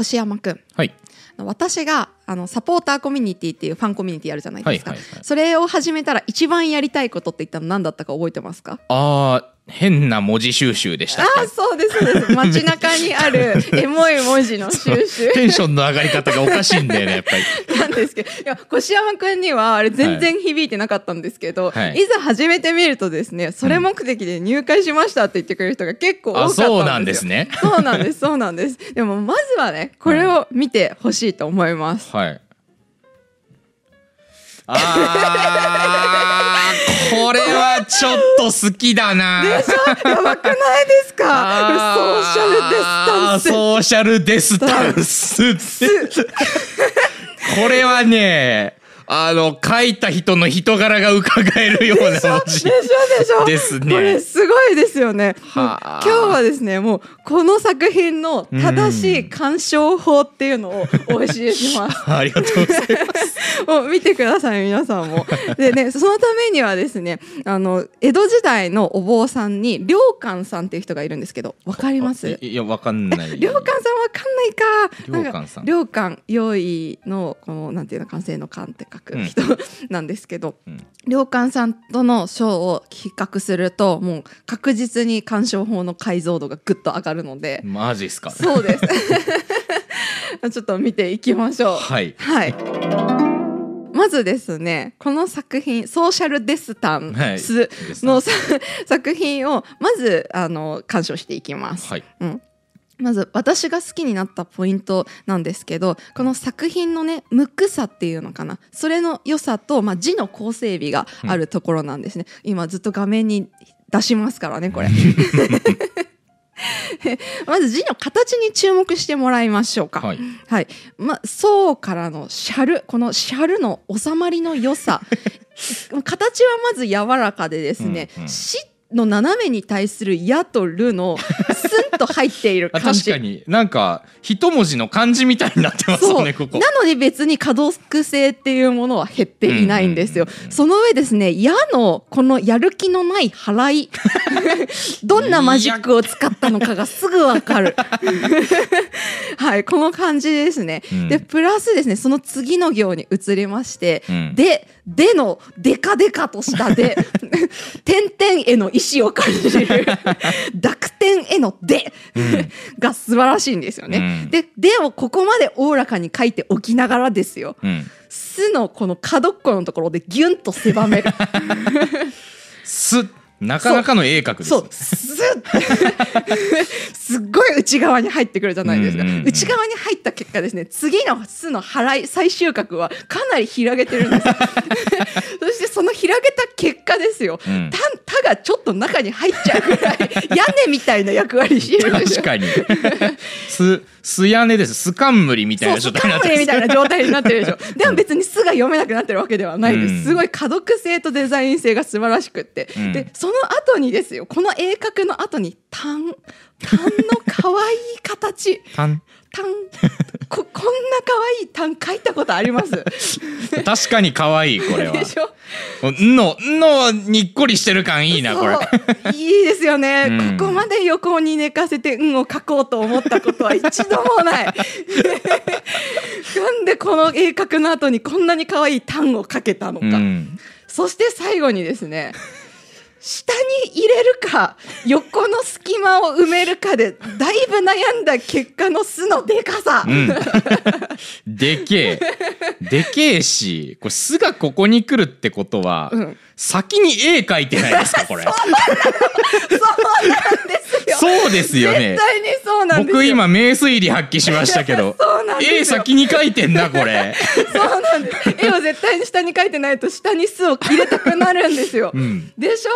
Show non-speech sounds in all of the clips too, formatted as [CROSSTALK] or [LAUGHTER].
越山くん。はい。私があのサポーターコミュニティっていうファンコミュニティあるじゃないですか、はいはいはい。それを始めたら一番やりたいことって言ったの何だったか覚えてますか？あー変な文字収集でしたっああそうですそうです。街中にある [LAUGHS] エモい文字の収集。けテンションの上がり方がおかしいんだよねやっぱり。なんですけど。いや越山くんにはあれ全然響いてなかったんですけど、はい。い、ざ始めてみるとですねそれ目的で入会しましたって言ってくれる人が結構多かったんですよ。あそうなんですね。そうなんですそうなんです。でもまずはねこれを見てほしいと思います、はい。あー [LAUGHS] これはちょっと好きだな。でしょ？やばくないですか？ソーシャルデスタンス。ソーシャルデスタンスこれはねあの書いた人の人柄が伺えるような文字。でしょ？でしょ？ですね。これすごいですよね。はあ。今日はですねもうこの作品の正しい鑑賞法っていうのをお教えします。[LAUGHS] ありがとうございます。[LAUGHS] もう見てください皆さんも。でね [LAUGHS] そのためにはですねあの江戸時代のお坊さんに良寛さんっていう人がいるんですけどわかります？いいやわかんない。良寛さんわかんないか。良寛さん。良寛良いのこのなんていうの完成の寛って書く人、[LAUGHS] なんですけど、うん良寛さんとの賞を比較するともう確実に鑑賞法の解像度がぐっと上がるので。マジっすか？そうです。[LAUGHS] ちょっと見ていきましょう。はいはい。まずですね、この作品、ソーシャルデスタンはいスの、さ作品をまずあの鑑賞していきます。はいうん、まず私が好きになったポイントなんですけどこの作品のね無垢さっていうのかな。それの良さと、まあ、字の構成美があるところなんですね、今ずっと画面に出しますからねこれ。[LAUGHS] まず字の形に注目してもらいましょうか。はい。はい、まあ、宋からのシャルこのシャルの収まりの良さ。[LAUGHS] 形はまず柔らかでですねうんうん「し」の斜めに対する「や」と「る」のスンと入っている [LAUGHS] あ感じ確かになんか一文字の漢字みたいになってますよねここなのに別に可読性っていうものは減っていないんですよ。その上ですね、矢のこのやる気のない払い。[LAUGHS] どんなマジックを使ったのかがすぐわかる。[LAUGHS] はい、この感じですね。うんで、プラスですね、その次の行に移りまして、うんで、でのデカデカとしたで、[LAUGHS] 点々への意志を感じる、[LAUGHS] 濁点へので、が素晴らしいんですよね。うんで、でをここまでおおらかに書いておきながらですよ。うんすのこの角っこのところでギュンと狭める。[LAUGHS] すなかなかの鋭角ですそう、スッすっごい内側に入ってくるじゃないですか。内側に入った結果ですね、次の巣の払い、最終角はかなり広げてるんです。[LAUGHS] そしてその広げた結果ですよ、うんたたがちょっと中に入っちゃうぐらい、屋根みたいな役割してるんですよ。確かに [LAUGHS] すす屋根ですす冠みたいな状態になってますたいな状態になってるでしょ。[LAUGHS] でも別に巣が読めなくなってるわけではないです。うんすごい可読性とデザイン性が素晴らしくって。うんで、その後にですよ、この鋭角の後に、単、単の可愛い形。[LAUGHS] たん単、こ、こんな可愛い単書いたことあります？[LAUGHS] 確かに可愛いこれは。でしょ？んのんのにっこりしてる感いいなこれ。いいですよね、うん。ここまで横に寝かせて「うん」を書こうと思ったことは一度もない。[LAUGHS] なんでこの鋭角の後にこんなに可愛い単を書けたのか、うん。そして最後にですね下に入れるか横の隙間を埋めるかでだいぶ悩んだ結果の巣のでかさ、うん。でけえ。でけえしこれ巣がここに来るってことは、うん先に絵描いてないですかこれ。[LAUGHS] そうなんですよ。そうですよね。絶対にそうなんですよ。僕今名推理発揮しましたけどそうなんですよ。絵先に描いてんなこれ。そうなんです。絵を絶対に下に書いてないと下に巣を入れたくなるんですよ。ん。でしょ？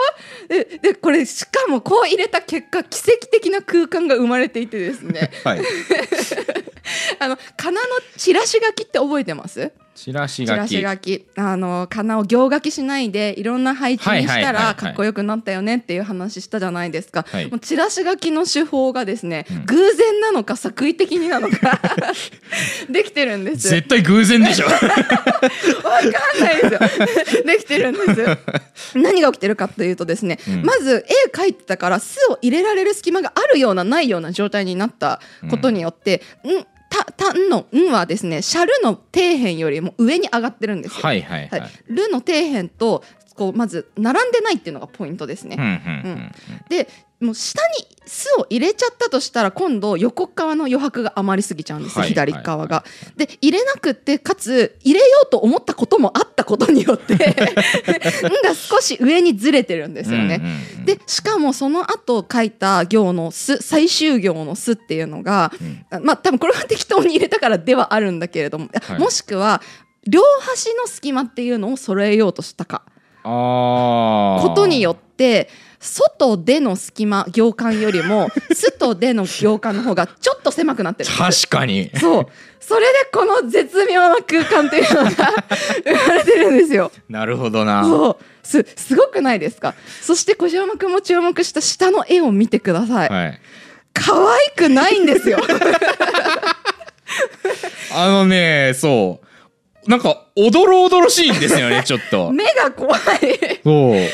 ででこれしかもこう入れた結果奇跡的な空間が生まれていてですね。[LAUGHS] はい。[LAUGHS] あの仮名のチラシ書きって覚えてます？チラシチラ書きシ書き。あの仮名を行書きしないでいろんな配置にしたらかっこよくなったよねっていう話したじゃないですか、はい。もうチラシ書きの手法がですね、偶然なのか作為的になのか [LAUGHS] できてるんです。絶対偶然でしょ。[LAUGHS] わかんないですよ。できてるんです。[LAUGHS] 何が起きてるかというとですね、ん。まず絵描いてたから巣を入れられる隙間があるようなないような状態になったことによって、ん？た、たんのんはですね、シャルの底辺よりも上に上がってるんですよ。はいはいはい。はいルの底辺と、こう、まず、並んでないっていうのがポイントですね。うんうんうんでもう下に巣を入れちゃったとしたら今度横側の余白が余りすぎちゃうんですよ、はい左側が。で入れなくってかつ入れようと思ったこともあったことによってんが少し上にずれてるんですよね。うんうんうんでしかもその後書いた行の巣最終行の巣っていうのが、あまあ多分これは適当に入れたからではあるんだけれども、はいもしくは両端の隙間っていうのを揃えようとしたか。ああ。ことによって外での隙間行間よりも外での行間の方がちょっと狭くなってる確かに。そうそれでこの絶妙な空間っていうのが生まれてるんですよ [LAUGHS] なるほどな。そうすすごくないですか？そして小島君も注目した下の絵を見てください、はい。可愛くないんですよ [LAUGHS] あのね、そう。なんか、おどろおどろしいんですよね、[LAUGHS] ちょっと。目が怖い。目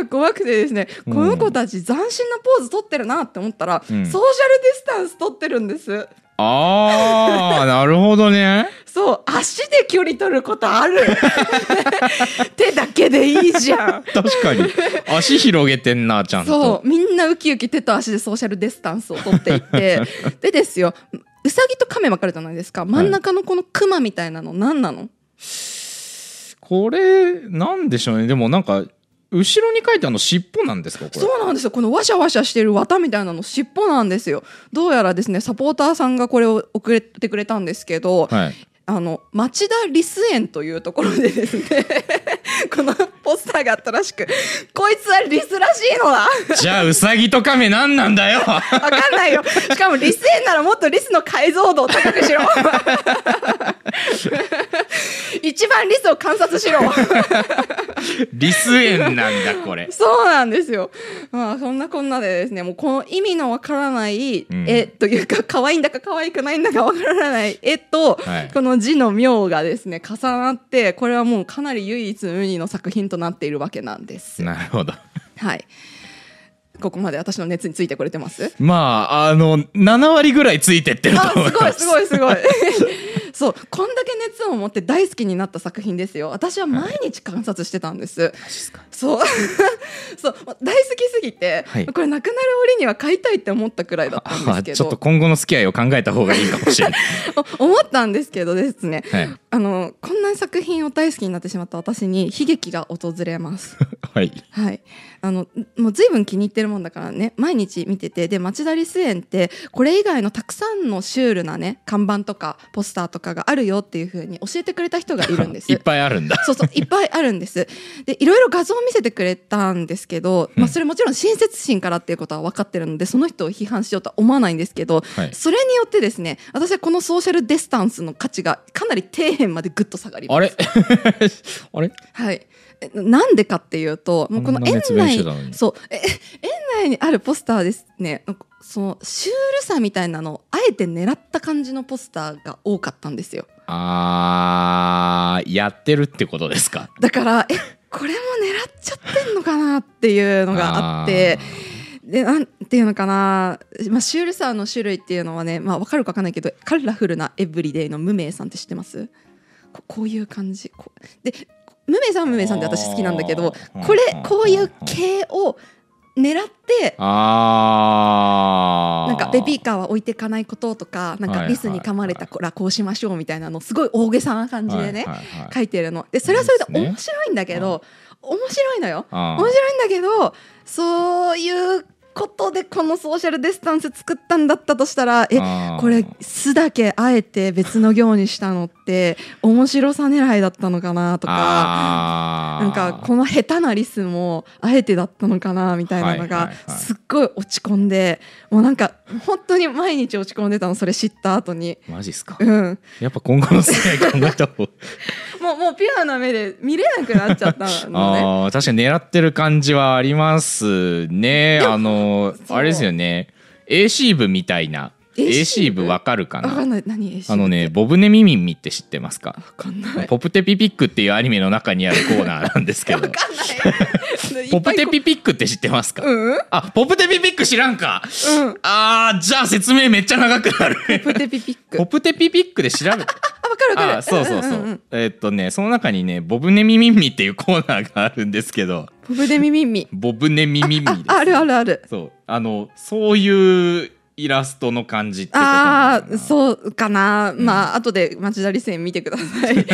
が怖くてですね、うんこの子たち斬新なポーズ取ってるなって思ったら、うんソーシャルディスタンス取ってるんですああ、なるほどね。そう足で距離取ることある [LAUGHS] 手だけでいいじゃん確かに。足広げてんな、ちゃんと。そうみんなウキウキ手と足でソーシャルディスタンスを取っていって [LAUGHS] でですようさぎと亀分かるじゃないですか真ん中のこのクマみたいなの何なの、これ、なんでしょうね。でもなんか、後ろに書いてあるの尻尾なんですか。そうなんですよこのワシャワシャしてる綿みたいなの尻尾なんですよどうやらですねサポーターさんがこれを送ってくれたんですけど、はい。あの町田リス園というところでですね [LAUGHS] このポスターがあったらしくこいつはリスらしいのだ。じゃあ、ウサギとカメ何なんだよ。わかんないよ。しかもリス園ならもっとリスの解像度を高くしろ [LAUGHS] 一番リスを観察しろ [LAUGHS] リス園なんだ、これ。[LAUGHS] そうなんですよまあそんなこんなでですねもうこの意味のわからないうん絵というか可愛いんだか可愛くないんだかわからない絵と、はいこの字の妙がですね重なってこれはもうかなり唯一無二の作品となっているわけなんです。なるほど。はいここまで私の熱についてくれてます？まあ、あの、7割ぐらいついてってるとあ思います。すごいすごいすごいそうこんだけ熱を持って大好きになった作品ですよ。私は毎日観察してたんです、そう。[LAUGHS] そう。大好きすぎて、はい。これなくなる折には買いたいって思ったくらいだったんですけど。あちょっと今後の付き合いを考えた方がいいかもしれない。[LAUGHS] お思ったんですけどですね、はい。あのこんな作品を大好きになってしまった私に悲劇が訪れます。はい。はい、あのもう随分気に入ってるもんだからね。毎日見てて。で町田リス園ってこれ以外のたくさんのシュールなね看板とかポスターとかがあるよっていう風に教えてくれた人がいるんです。[LAUGHS] いっぱいあるんだ。そうそういっぱいあるんです。でいろいろ画像を見せてくれたんですけど、まあ、それもちろん親切心からっていうことは分かってるのでその人を批判しようとは思わないんですけど、はい。それによってですね私はこのソーシャルディスタンスの価値がかなり底辺までぐっと下がります。あれ？[LAUGHS] あれ？はい。えなんでかっていうと、もうこの園内そう、え園内にあるポスターですね、そのシュールさみたいなのをあえて狙った感じのポスターが多かったんですよ。あー、やってるってことですか？だから、え、これも狙っちゃってんのかなっていうのがあって、で、なんていうのかな、まあ、シュールさの種類っていうのはね、まあ、わかるかわかんないけど、カラフルなエブリデイの無名さんって知ってます？ここういう感じ。で、無名さんは無名さんで私好きなんだけどこれ、こういう系を狙って。なんかベビーカーは置いていかないこととか、なんはい。かリスに噛まれたらこうしましょうみたいなの、すごい大げさな感じでね書いてるの。で、それはそれで面白いんだけど、面白いのよ。面白いんだけどそういうことでこのソーシャルディスタンス作ったんだったとしたらえこれ巣だけあえて別の行にしたのって面白さ狙いだったのかなとか。なんかこの下手なリスもあえてだったのかなみたいなのがすっごい落ち込んでもうなんか本当に毎日落ち込んでたのそれ知った後にマジっすか？うんやっぱ今後の付き合い考えた方が。もう [LAUGHS] もうピュアな目で見れなくなっちゃったのねあー確かに狙ってる感じはありますね。あの、あれですよね。AC 部みたいな AC 部？わかるかなあのねボブネミミンミって知ってますか？ポプテピピックっていうアニメの中にあるコーナーなんですけど。[LAUGHS] ポプテピピックって知ってますか、うんうん。あポプテピピック知らんか？あーじゃあ説明めっちゃ長くなる。ポテピピック。ポプテピピックで調べて。[LAUGHS] あわかるわかる。あそうそうそう,、んんん。えーっとねその中にねボブネミミンミっていうコーナーがあるんですけど。ポブデミミンミ。ボブネミミンミあるあるある。そう。あのそういうイラストの感じってことああそうかな、まあ後で町田理線見てください。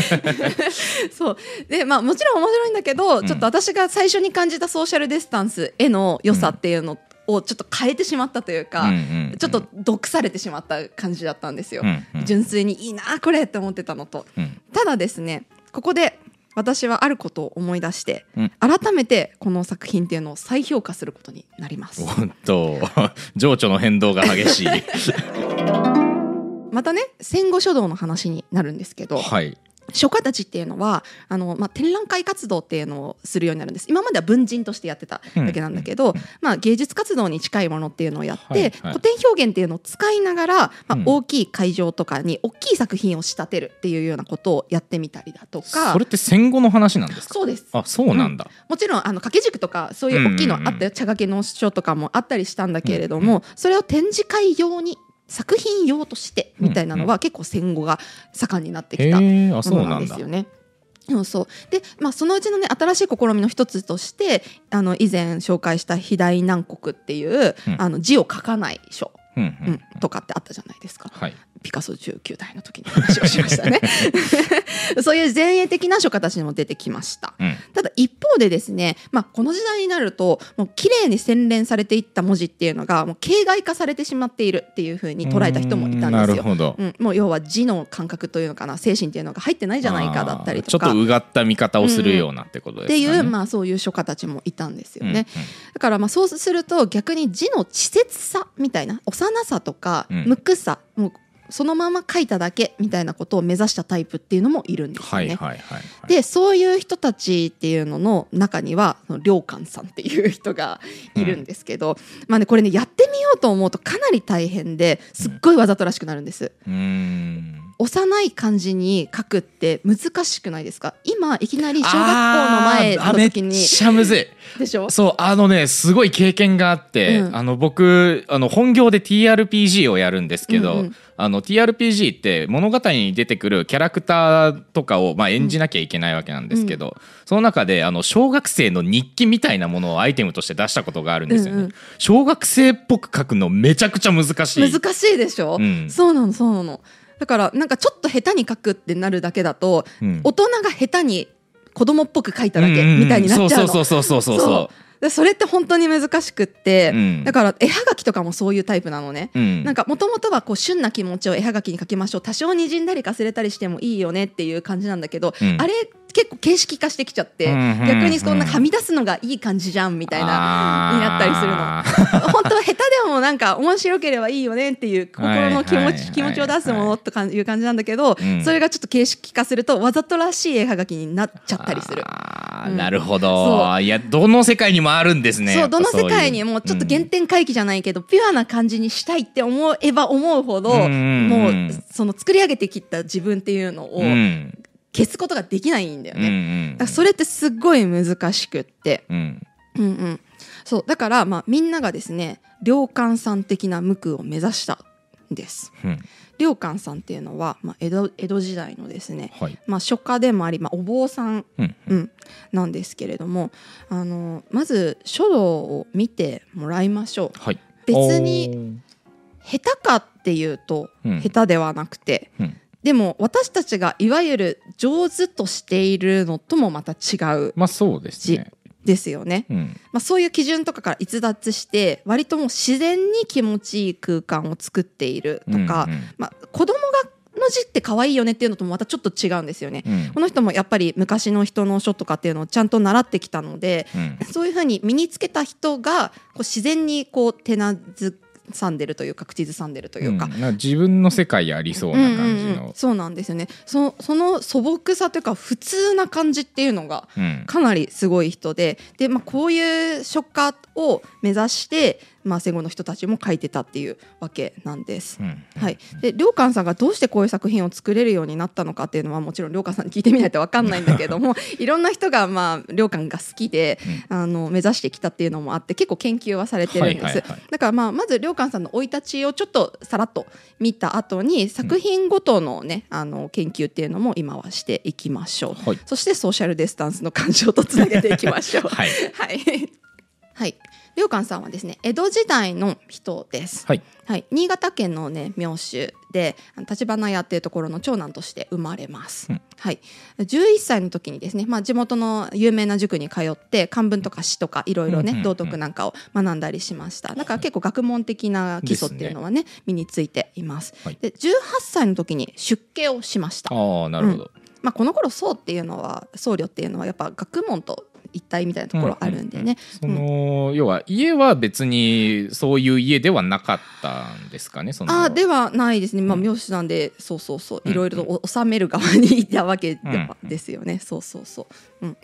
[LAUGHS] そう。でまあもちろん面白いんだけど、ん。ちょっと私が最初に感じたソーシャルディスタンスへの良さっていうのをちょっと変えてしまったというか、うんうんうん。ちょっと毒されてしまった感じだったんですよ、うんうん。純粋にいいなこれって思ってたのと。うん。ただですねここで私はあることを思い出して、うん。改めてこの作品っていうのを再評価することになります。おっと。[LAUGHS] 情緒の変動が激しい。[LAUGHS] またね戦後書道の話になるんですけど、はい書家たちっていうのはあの、まあ、展覧会活動っていうのをするようになるんです。今までは文人としてやってただけなんだけど、まあ、芸術活動に近いものっていうのをやって、はいはい。古典表現っていうのを使いながら、まあうん。大きい会場とかに大きい作品を仕立てるっていうようなことをやってみたりだとか。それって戦後の話なんですか？そうです。あそうなんだ、もちろんあの掛け軸とかそういう大きいのあったよ、うんうんうん茶掛けの書とかもあったりしたんだけれども、それを展示会用に作品用としてみたいなのは結構戦後が盛んになってきたものなそうなんですよね。そうそう。で、まあ、そのうちのね新しい試みの一つとしてあの以前紹介した「肥大南国」っていう、うん。あの字を書かない書、うんううん。ん、とかってあったじゃないですか。はいピカソ19代の時に話をしましたね。[LAUGHS] そういう前衛的な書家たちにも出てきました。うんただ一方でですね、まあ、この時代になるともう綺麗に洗練されていった文字っていうのがもう形骸化されてしまっているっていうふうに捉えた人もいたんなですよ。うん、もう要は字の感覚というのかな精神っていうのが入ってないじゃないかだったりとかちょっとうがった見方をするようなってことですかね、っていう、まあ、そういう書家たちもいたんですよね。うんうんだからまあそうすると逆に字の稚拙さみたいな幼さとかうん無垢さ、もうそのまま書いただけみたいなことを目指したタイプっていうのもいるんですよね。でそういう人たちっていうのの中には良寛さんっていう人がいるんですけど、まあねこれねやってみようと思うとかなり大変ですっごいわざとらしくなるんです。うーん幼い感じに書くって難しくないですか？今いきなり小学校の前の時にちゃむずい。でしょ？そうあのねすごい経験があって、うん。あの僕あの本業で TRPG をやるんですけど、うんうん。あの TRPG って物語に出てくるキャラクターとかを、まあ、演じなきゃいけないわけなんですけど、その中であの小学生の日記みたいなものをアイテムとして出したことがあるんですよね。うんうん。小学生っぽく書くのめちゃくちゃ難しい。難しいでしょ、うん。そうなのそうなのだからなんかちょっと下手に書くってなるだけだと、うん。大人が下手に子供っぽく書いただけみたいになっちゃうの、そうそうそうそうそうそう。でそれって本当に難しくって、うん。だから絵はがきとかもそういうタイプなのね、うん。なんかもともとはこう旬な気持ちを絵はがきに書きましょう。多少にじんだりかすれたりしてもいいよねっていう感じなんだけど、うん。あれ結構形式化してきちゃって、うんうんうん逆にそんなはみ出すのがいい感じじゃんみたいなになったりするの。[LAUGHS] 本当は下手でもなんか面白ければいいよねっていう心の気持ち、気持ちを出すものとかいう感じなんだけど、うん。それがちょっと形式化するとわざとらしい絵はがきになっちゃったりする。うん。なるほど。そいやどの世界にもあるんですねそうどの世界にもちょっと原点回帰じゃないけど、ピュアな感じにしたいって思えば思うほど、うんうんうんもうその作り上げてきた自分っていうのをうんうん消すことができないんだようんね。うん。だからそれってすっごい難しくって、うん。うんうん、そうだからまあみんながですね良寛さん的な無垢を目指したんです。うん。良寛さんっていうのは、まあ、江戸江戸時代のですね、はい。まあ、書家でもあり、まあ、お坊さん、うんうん、なんですけれどもあのまず書道を見てもらいましょう。はい。別に下手かっていうとうん。下手ではなくて、うんでも私たちがいわゆる上手としているのともまた違うまあそうですね。ですよね。うん。まあ、そういう基準とかから逸脱して割ともう自然に気持ちいい空間を作っているとか、うんうん。まあ、子供がの字って可愛いよねっていうのともまたちょっと違うんですよね。うん。この人もやっぱり昔の人の書とかっていうのをちゃんと習ってきたので、うん。そういうふうに身につけた人がこう自然にこう手なずさんでるというか口ずさんでるというか。うん。か自分の世界ありそうな感じうんうんうん。のそうなんですよね。そその素朴さというか普通な感じっていうのがうん。かなりすごい人で。で、まあ、こういう書家を目指して、まあ、戦後の人たちも書いてたっていうわけなんです。うんはい、で良寛さんがどうしてこういう作品を作れるようになったのかっていうのはもちろん良寛さんに聞いてみないと分かんないんだけども [LAUGHS] いろんな人がまあ良寛が好きで、あの目指してきたっていうのもあって結構研究はされてるんです、だからまあまず良寛さんの生い立ちをちょっとさらっと見た後に作品ごとのね、あの研究っていうのも今はしていきましょう、はい。そしてソーシャルディスタンスの干渉とつなげていきましょう。[LAUGHS] はい。はい、はい、良寛さんはですね江戸時代の人です。はい。はい、新潟県のね名手で立花屋っていうところの長男として生まれます、うん。はい、11歳の時にですね、まあ、地元の有名な塾に通って漢文とか詩とかいろいろうんうんうんね道徳なんかを学んだりしました。だから結構学問的な基礎っていうのはね身についています、はい。で18歳の時に出家をしました。ああなるほど、まあ、この頃僧っていうのは僧侶っていうのはやっぱ学問と一体みたいなところあるんでね、その要は家は別にそういう家ではなかったんですかねその。あではないですね、まあ、うん名手なんで、そうそうそう。うんいろいろとお収める側にいたわけですよね、そうそうそう。うん。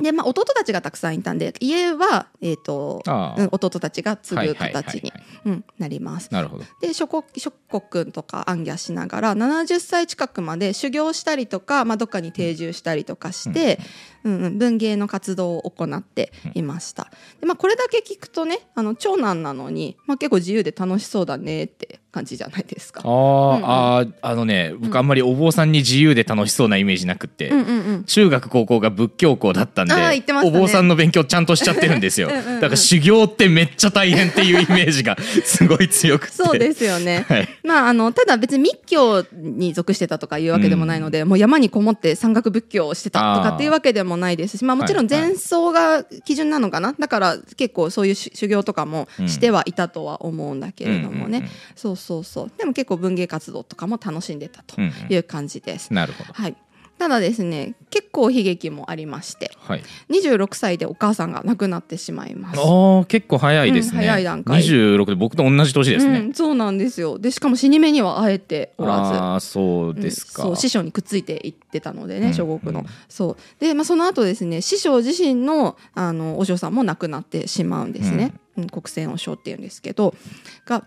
でまあ、弟たちがたくさんいたんで家は、えーとうん弟たちが継ぐ形にうんなります。なるほど。で諸国諸国とか暗記しながら70歳近くまで修行したりとか、まあ、どっかに定住したりとかして、うんうん、文芸の活動を行っていました。でまあ、これだけ聞くとねあの長男なのに、まあ、結構自由で楽しそうだねって感じじゃないですか。あー、うんあーあのね僕あんまりお坊さんに自由で楽しそうなイメージなくって、うんうんうん。中学高校が仏教校だったんで、ね。お坊さんの勉強ちゃんとしちゃってるんですよ。[LAUGHS] うんうんうん。だから修行ってめっちゃ大変っていうイメージが [LAUGHS] すごい強くて。そうですよね。[LAUGHS] はい。まあ、あのただ別に密教に属してたとかいうわけでもないので、もう山にこもって山岳仏教をしてたとかっていうわけでもないですしまあ、もちろん前奏が基準なのかな、だから結構そういう修修行とかもしてはいたとは思うんだけれどもね、そうそうそう。でも結構文芸活動とかも楽しんでたという感じです。なるほど。はいただですね結構悲劇もありましてはい。26歳でお母さんが亡くなってしまいます。ああ結構早いですね、うん早い段階。26で僕と同じ年ですね、うん、そうなんですよ。でしかも死に目には会えておらず。ああそうですか、うんそう師匠にくっついていってたのでうんね小国の、うん。そう。で、まあ、その後ですね師匠自身のあのお嬢さんも亡くなってしまうんですね、うん。国選和尚っていうんですけど。が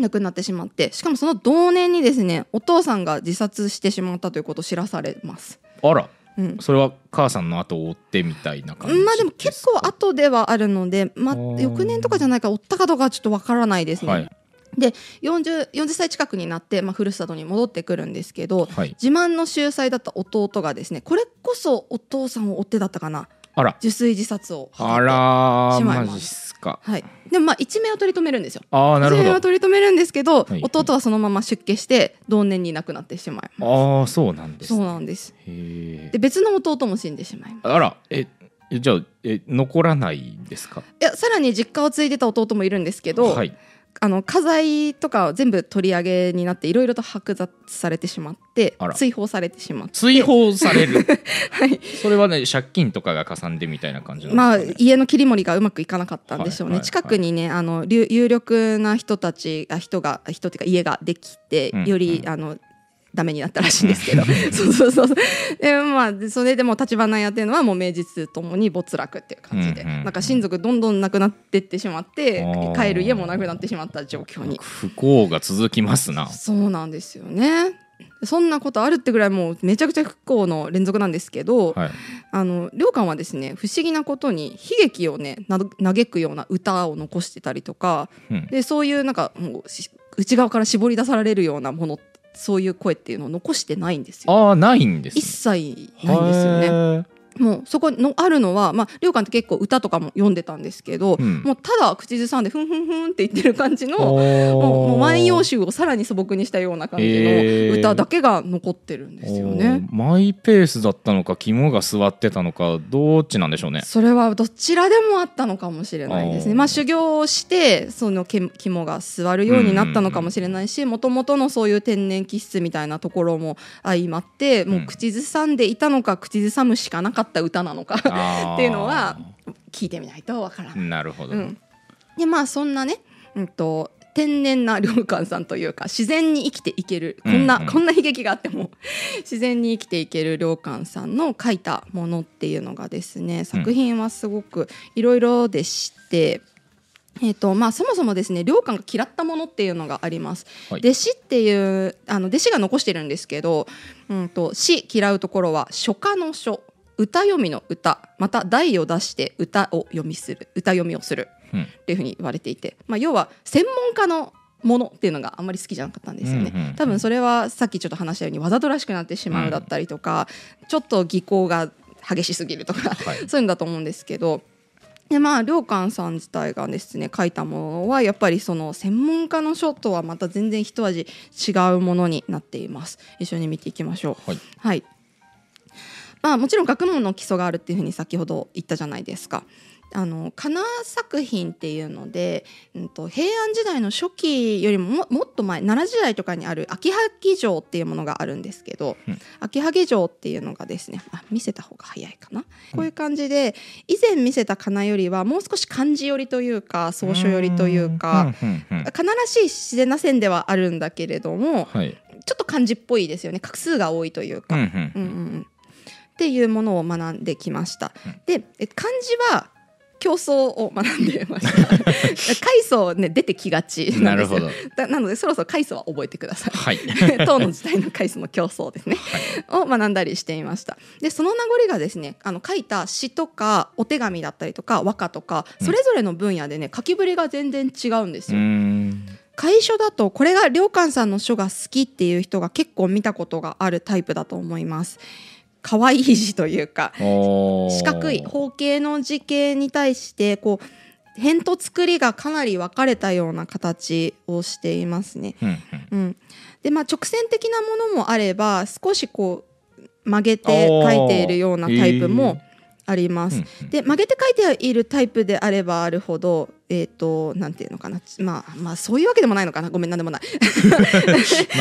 亡くなってしまってしかもその同年にですねお父さんが自殺してしまったということを知らされます。あら。うん。それは母さんの後を追ってみたいな感じまあでも結構後ではあるので、ま翌年とかじゃないから追ったかどうかはちょっとわからないですね。はい。で 40, 40歳近くになって、まあ、ふるさとに戻ってくるんですけど、はい。自慢の秀才だった弟がですねこれこそお父さんを追ってだったかなあら。受水自殺をあらしまいます。マジっすか。はい、でもまあ一命を取り留めるんですよ。ああなるほ一命をど取り留めるんですけど、はい。弟はそのまま出家して同年に亡くなってしまいまああそうなんです。すそうなんです。へえで別の弟も死んでしまいます。あらええじゃあえ残らないんですか？いやさらに実家を継いでた弟もいるんですけど、はいあの家財とか全部取り上げになっていろいろと剥奪されてしまって追放されてしまって。追放される？[LAUGHS] はい。それはね借金とかがかさんでみたいな感じまあなんですか、ね。家の切り盛りがうまくいかなかったんでしょうね、はいはい近くにねあの有有力な人たちあ人が人っていうか家ができて、うんより、うん。あのダメになったらしいんですけど。[LAUGHS] そうそうそうでまあでそれでも立花屋っていうのはもう名実ともに没落っていう感じで、うんうんうんなんか親族どんどんなくなってってしまって帰る家もなくなってしまった状況に。不幸が続きますな。そうなんですよね。そんなことあるってぐらいもうめちゃくちゃ不幸の連続なんですけど、はい。あの良寛はですね不思議なことに悲劇をねな嘆くような歌を残してたりとかうん。でそういうなんかもうし内側から絞り出されるようなものそういう声っていうのを残してないんですよ。ああないんです一切ないんですよね。ねもうそこのあるのは、まあ、良寛って結構歌とかも読んでたんですけど、うん。もうただ口ずさんでふんふんふんって言ってる感じのもうももう万葉集をさらに素朴にしたような感じの歌だけが残ってるんですよね。マイペースだったのか肝が座ってたのかどっちなんでしょうね。それはどちらでもあったのかもしれないですね。まあ修行をしてそのけ肝が座るようになったのかもしれないしもともとのそういう天然気質みたいなところも相まってもう口ずさんでいたのか口ずさむしかなかった歌なのかっていうのは聞いてみないとわからない。なるほど、うん、でまあそんなね、うん、と天然な良寛さんというか自然に生きていけるこんな、うんうんこんな悲劇があっても [LAUGHS] 自然に生きていける良寛さんの書いたものっていうのがですね作品はすごくいろいろでして。えーとまあ、そもそもですね良寛が嫌ったものっていうのがあります。はい弟子っていうあの弟子が残してるんですけど、うん、と詩嫌うところは書家の書歌読みの歌また題を出して歌を読みする歌読みをするうん。っていうふうに言われていて、まあ、要は専門家のものっていうのがあんまり好きじゃなかったんですよね、うんうんうん多分それはさっきちょっと話したようにわざとらしくなってしまうだったりとか、ちょっと技巧が激しすぎるとか、はい。そういうのだと思うんですけど。でまあ良寛さん自体がですね書いたものはやっぱりその専門家の書とはまた全然一味違うものになっています。一緒に見ていきましょう。はい。はいまあもちろん学問の基礎があるっていうふうに先ほど言ったじゃないですか。あの仮名作品っていうので、うん、と平安時代の初期よりもももっと前奈良時代とかにある秋萩城っていうものがあるんですけど、うん。秋萩城っていうのがですねあ見せた方が早いかな、こういう感じで以前見せた仮名よりはもう少し漢字寄りというか草書寄りというか、うんうんうん仮名らしい自然な線ではあるんだけれどもはい。ちょっと漢字っぽいですよね。画数が多いというか。うんうん。うんうんうんっていうものを学んできました。でえ漢字は競争を学んでました。[LAUGHS] 階層ね出てきがちなんですよ。なのでそろそろ階層は覚えてください。はい。[LAUGHS] 唐の時代の階層の競争ですね、を学んだりしていました。でその名残がですねあの書いた詩とかお手紙だったりとか和歌とかそれぞれの分野でね書きぶりが全然違うんですうよ、ん。楷書だとこれが良寛さんの書が好きっていう人が結構見たことがあるタイプだと思います可愛い字というか [LAUGHS] 四角い方形の字形に対してこう辺と作りがかなり分かれたような形をしていますね。うんうん。うん、でまあ直線的なものもあれば少しこう曲げて書いているようなタイプもあります。で曲げて書いているタイプであればあるほどえっ、となんていうのかな。まあまあそういうわけでもないのかな。ごめんなんでもない。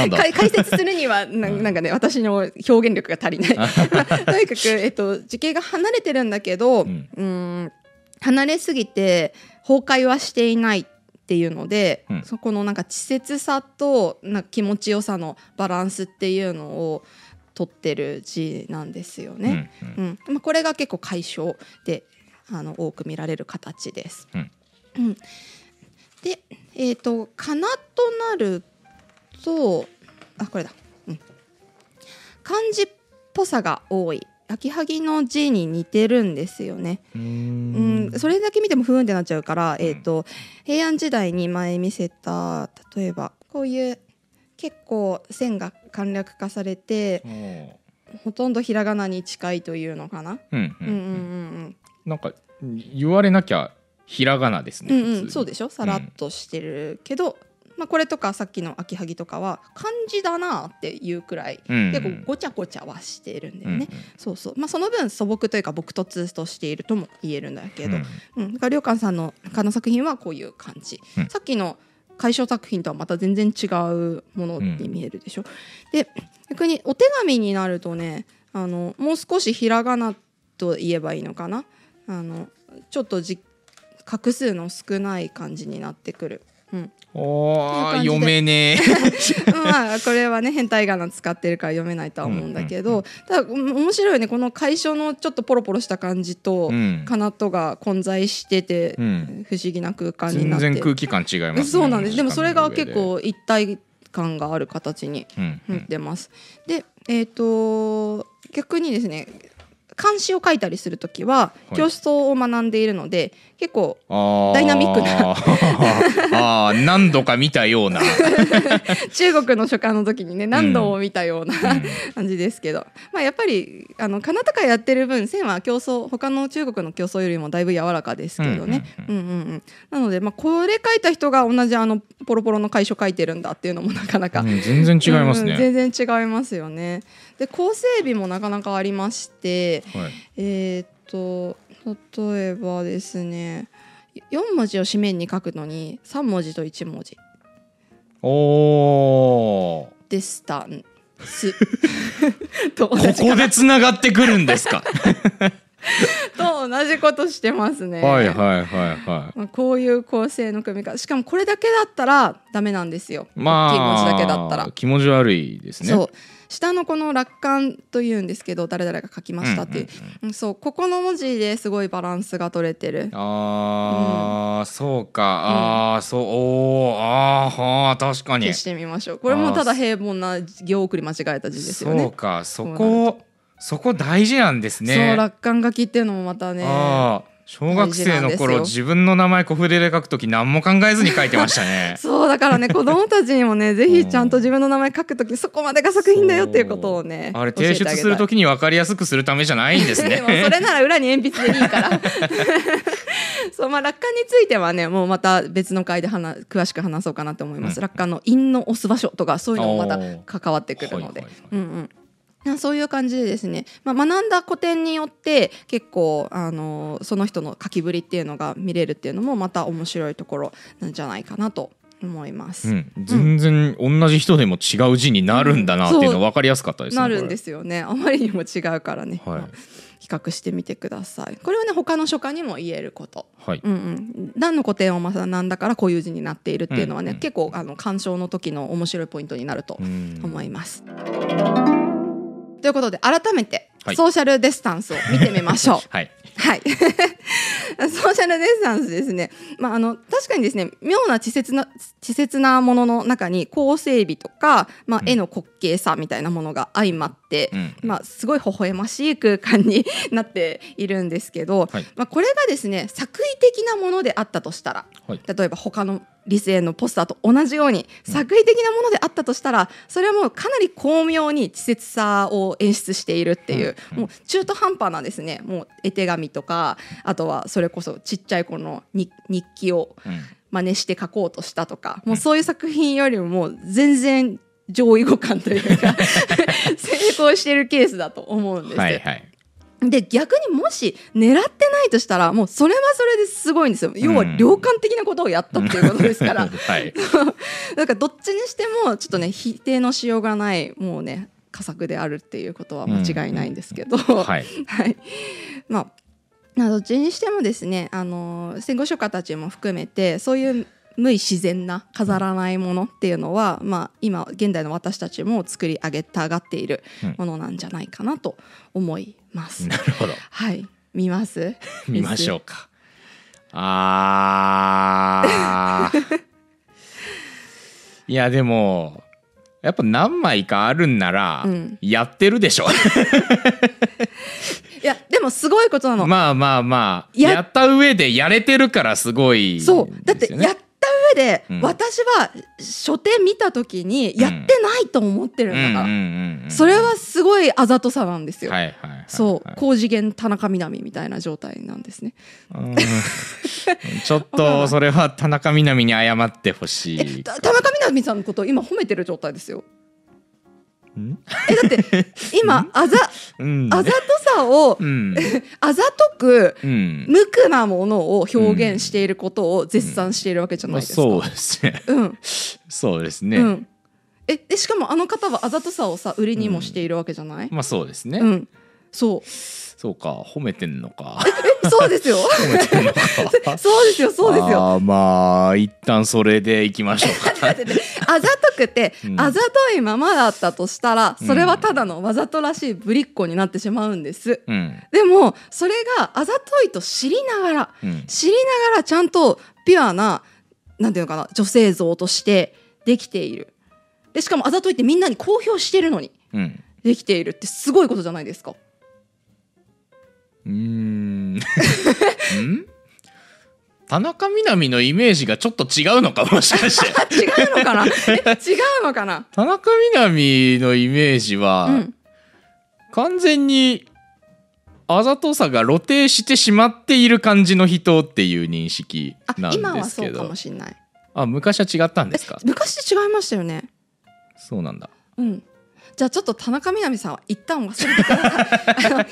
解 [LAUGHS] 解説するにはななんかね私の表現力が足りない。とにかく、えっと、時形が離れてるんだけど、うん。うん離れすぎて崩壊はしていないっていうので、うん。そこのなんか稚拙さとなんか気持ちよさのバランスっていうのを取ってる字なんですよね。うんうん。まあ、これが結構解消であの多く見られる形です。うん。うん。で、えー、とかなとなるとあこれだ、うん、漢字っぽさが多い。秋はぎの字に似てるんですよね。ううん。ん、それだけ見ても不運ってなっちゃうから、えー、と平安時代に前見せた例えばこういう結構線が簡略化されてほとんどひらがなに近いというのかな？うんううん。んうんうんなんか言われなきゃひらがなですねうんうんうん、そうででしょ？さらっとしてるけど、まあ、これとかさっきの秋はぎとかは漢字だなっていうくらい、結構ごちゃごちゃはしてるんだよね。そうそう。まあ、その分素朴というか朴突としているとも言えるんだけど、うん。だから良寛さんの他の作品はこういう感じ、うん。さっきの解消作品とはまた全然違うものに見えるでしょ、で逆にお手紙になるとねあのもう少しひらがなと言えばいいのかな。あのちょっとじ画数の少ない感じになってくる。[LAUGHS] うん、おー読めねまあこれはね変態仮名使ってるから読めないとは思うんだけど、ただうん。面白いねこの解消のちょっとポロポロした感じと、えうんかなとが混在してて、うん。不思議な空間になって。全然空気感違いますねそうなんです。でもそれが結構一体感がある形に上でうん。なってます、でえっ、と逆にですね漢詩を書いたりするときははい。教室を学んでいるので、結構ダイナミックな。[LAUGHS] あー何度か見たような。[LAUGHS] 中国の書家の時にね何度も見たような、うん。感じですけど、まあ、やっぱりあのかなとかやってる分線は競争他の中国の競争よりもだいぶ柔らかですけどね。なので、まあ、これ書いた人が同じあのポロポロの楷書書いてるんだっていうのもなかなか、うん全然違いますね、うん全然違いますよね。で構成美もなかなかありましてはい。えーっと例えばですね4文字を紙面に書くのに3文字と1文字。おー。でした。んす。[LAUGHS] とここでつながってくるんですか？[LAUGHS] と同じことしてますね。はいはいはいはまあこういう構成の組み方。しかもこれだけだったらダメなんですよ。いま大きい文字だけだったら。あ。気持ち悪いですね。そう下のこの楽観というんですけど誰々が書きましたっていう,、うんそうここの文字ですごいバランスが取れてる。あー、そうか。あー、そうおーあーはー確かに。消してみましょう。これもただ平凡な行送り間違えた字ですよそうねかそこそこ大事なんですね。そう楽観書きっていうのもまたね。ああ小学生の頃自分の名前小筆で書くとき何も考えずに書いてましたね。[LAUGHS] そうだからね子供たちにもね [LAUGHS] ぜひちゃんと自分の名前書くときそこまでが作品だよっていうことをねあれ提出するときに分かりやすくするためじゃないんですでねもそれなら裏に鉛筆でいいから。[LAUGHS] そうまあ楽観についてはねもうまた別の回で話詳しく話そうかなと思います、うん。楽観の韻の押す場所とかそういうのもまた関わってくるので、はいはいはいうんうん。まあそういう感じでですね、まあ、学んだ古典によって結構あのその人の書きぶりっていうのが見れるっていうのもまた面白いところなんじゃないかなと思います。うん、全然同じ人でも違う字になるんだなっていうの分かりやすかったですね。なるんですすよね。あまりにも違うからね、はい。まあ比較してみてください。これはね他の書家にも言えること。はい。うんうん、何の古典を学んだからこういう字になっているっていうのはね、うんうん。結構あの鑑賞の時の面白いポイントになるとうん。思います。ということで改めてはいソーシャルディスタンスを見てみましょう。[LAUGHS] はい。はい。[LAUGHS] ソーシャルディスタンスですね。まあ、あの、確かにですね、妙な稚拙な、稚拙なものの中に、構成美とか、まあ、うん。絵の滑稽さみたいなものが相まって、うん。まあ、すごい微笑ましい空間になっているんですけど、はい。まあ、これがですね、作為的なものであったとしたら、はい。例えば他の理性のポスターと同じように作為的なものであったとしたらそれはもうかなり巧妙に稚拙さを演出しているっていう、うん。もう中途半端なですねもう絵手紙とかあとはそれこそちっちゃい子の日日記をうん。真似して書こうとしたとかもうそういう作品よりももう全然上位互換というか [LAUGHS] 成功してるケースだと思うんですよ。はいはい。で逆にもし狙ってないとしたらもうそれはそれですごいんですよ要は量感的なことをやったっていうことですから、[LAUGHS] はい。[LAUGHS] だからどっちにしてもちょっとね否定のしようがないもうね佳作であるっていうことは間違いないんですけど、はい。はい、まあまあどっちにしてもですねあの戦後書家たちも含めてそういう無自然な飾らないものっていうのは、まあ、今現代の私たちも作り上げたがっているものなんじゃないかなと思います。なるほど。はい見ます？[LAUGHS] 見ましょうか。あー。[LAUGHS] いやでもやっぱ何枚かあるんなら、うんやってるでしょ。い [LAUGHS] やでもすごいことなの、まあまあまあややった上でやれてるからすごい、そう。だってやった上で、うん。私は書店見た時にやってないと思ってるんだから、うんうんうんうんそれはすごいあざとさなんですよ、はいはいはいはい。そう。高次元田中みな実みたいな状態なんですね。うん。ちょっとそれは田中みな実に謝ってほしい。た田中みな実さんのことを今褒めてる状態ですよ。んえだって今あざうん。あざとさをうん。[LAUGHS] あざとくうん。無垢なものを表現していることを絶賛しているわけじゃなまあいですか、そうですね。うん。[LAUGHS] そうですね。うん。えでしかもあの方はあざとさをさ売りにもしているわけじゃない、まあそうですね。うん。そうそうか褒めてんのか。[LAUGHS] え [LAUGHS] そうですよ。そうですよそうですよ。あーまあ一旦それでいきましょうか。[LAUGHS] あざとくて、うん。あざといままだったとしたらそれはただのわざとらしいぶりっ子になってしまうんです。うん。でもそれがあざといと知りながらうん。知りながらちゃんとピュアななんていうのかな女性像としてできている。でしかもあざといってみんなに公表してるのにうん。できているってすごいことじゃないですかうーん。ん？田中みな実のイメージがちょっと違うのかもしかして。あ [LAUGHS] 違うのかな？[LAUGHS] え違うのかな？田中みな実のイメージは、うん。完全にあざとさが露呈してしまっている感じの人っていう認識あなん今はですけど。そうかもしれない。あ昔は違ったんですか？昔違いましたよね。そうなんだ。うんじゃあちょっと田中みな実さんは一旦忘れてください。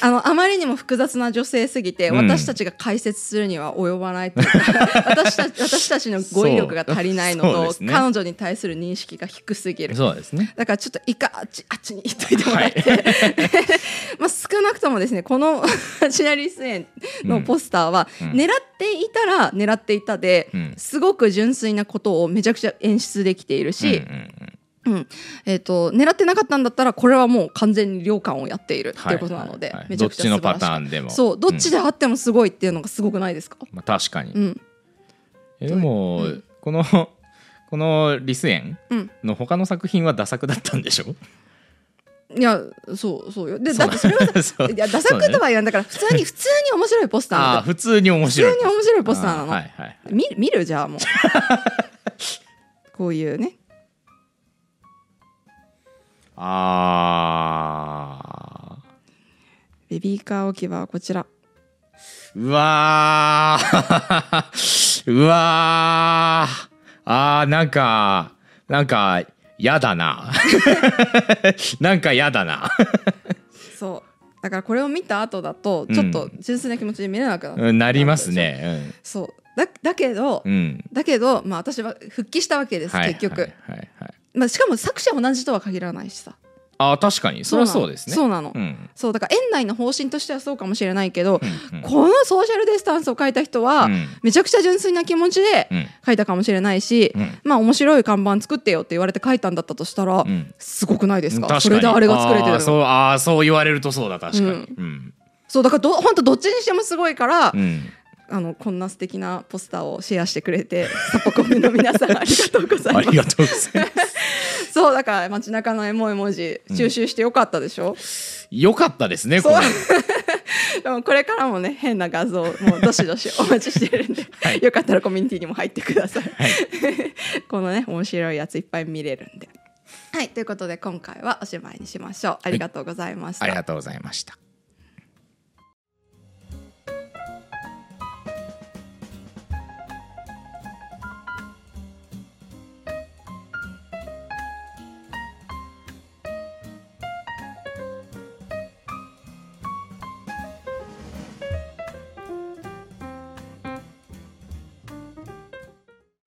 あのあまりにも複雑な女性すぎて、うん。私たちが解説するには及ばないというか私たち私たちの語彙力が足りないのと、ね。彼女に対する認識が低すぎる。そうですね。だからちょっと一回あっちあっちに行っといてもらって、[LAUGHS] まあ少なくともですねこの [LAUGHS] シナリス園のポスターは、うん。狙っていたら狙っていたで、うん。すごく純粋なことをめちゃくちゃ演出できているし、うんうんうんうん。えー、と狙ってなかったんだったらこれはもう完全に良感をやっているっていうことなので、はいはいはい。めちゃくちゃどっちのパターンでも。そうどっちであってもすごいっていうのがすごくないですか、まあ、確かに、うん。えでも、うん。この [LAUGHS] このリス園うん、の他の作品はダ作だったんでしょ？いやそうそうよ。でだってそれは [LAUGHS] いやダサくとは言わんだから普通に普通に面白いポスターあなんだあ普通に面普通白いに面白いポスターなの、あはいはい。見見る？じゃあもう。[LAUGHS] こういうねあベビーカー置き場はこちら。ーうわー。[LAUGHS] うわー。あーなんかなんかやだな。なんかや [LAUGHS] だな。そう。だからこれを見た後だとちょっと純粋な気持ちで見れなくなった、うんなりますね。そう。だだけど、うん、うん、だけど、まあ、私は復帰したわけです、はい結局、はいはいはいまあ、しかも作者同じとは限らないしさ。あー確かに。それはそうですね。そうなの、うん。そうだから園内の方針としてはそうかもしれないけど、うんうん。このソーシャルディスタンスを書いた人は、うん。めちゃくちゃ純粋な気持ちでうん。書いたかもしれないし、うん。まあ面白い看板作ってよって言われて書いたんだったとしたら、うん。すごくないですか？それであれが作れてるそうあーそう言われるとそうだ確かに。うん。そうだからど本当どっちにしてもすごいから、うん。あのこんな素敵なポスターをシェアしてくれてサポコミの皆さんありがとうございます。[LAUGHS] ありがとうございますそうだから街中のエモい文字収集してよかったでしょ、よかったですねこれ。[LAUGHS] でもこれからもね変な画像もうどしどしお待ちしてるんで、[LAUGHS] はい。よかったらコミュニティにも入ってください、はい。[LAUGHS] このね面白いやついっぱい見れるんで。はいということで今回はおしまいにしましょう。ありがとうございました、ありがとうございました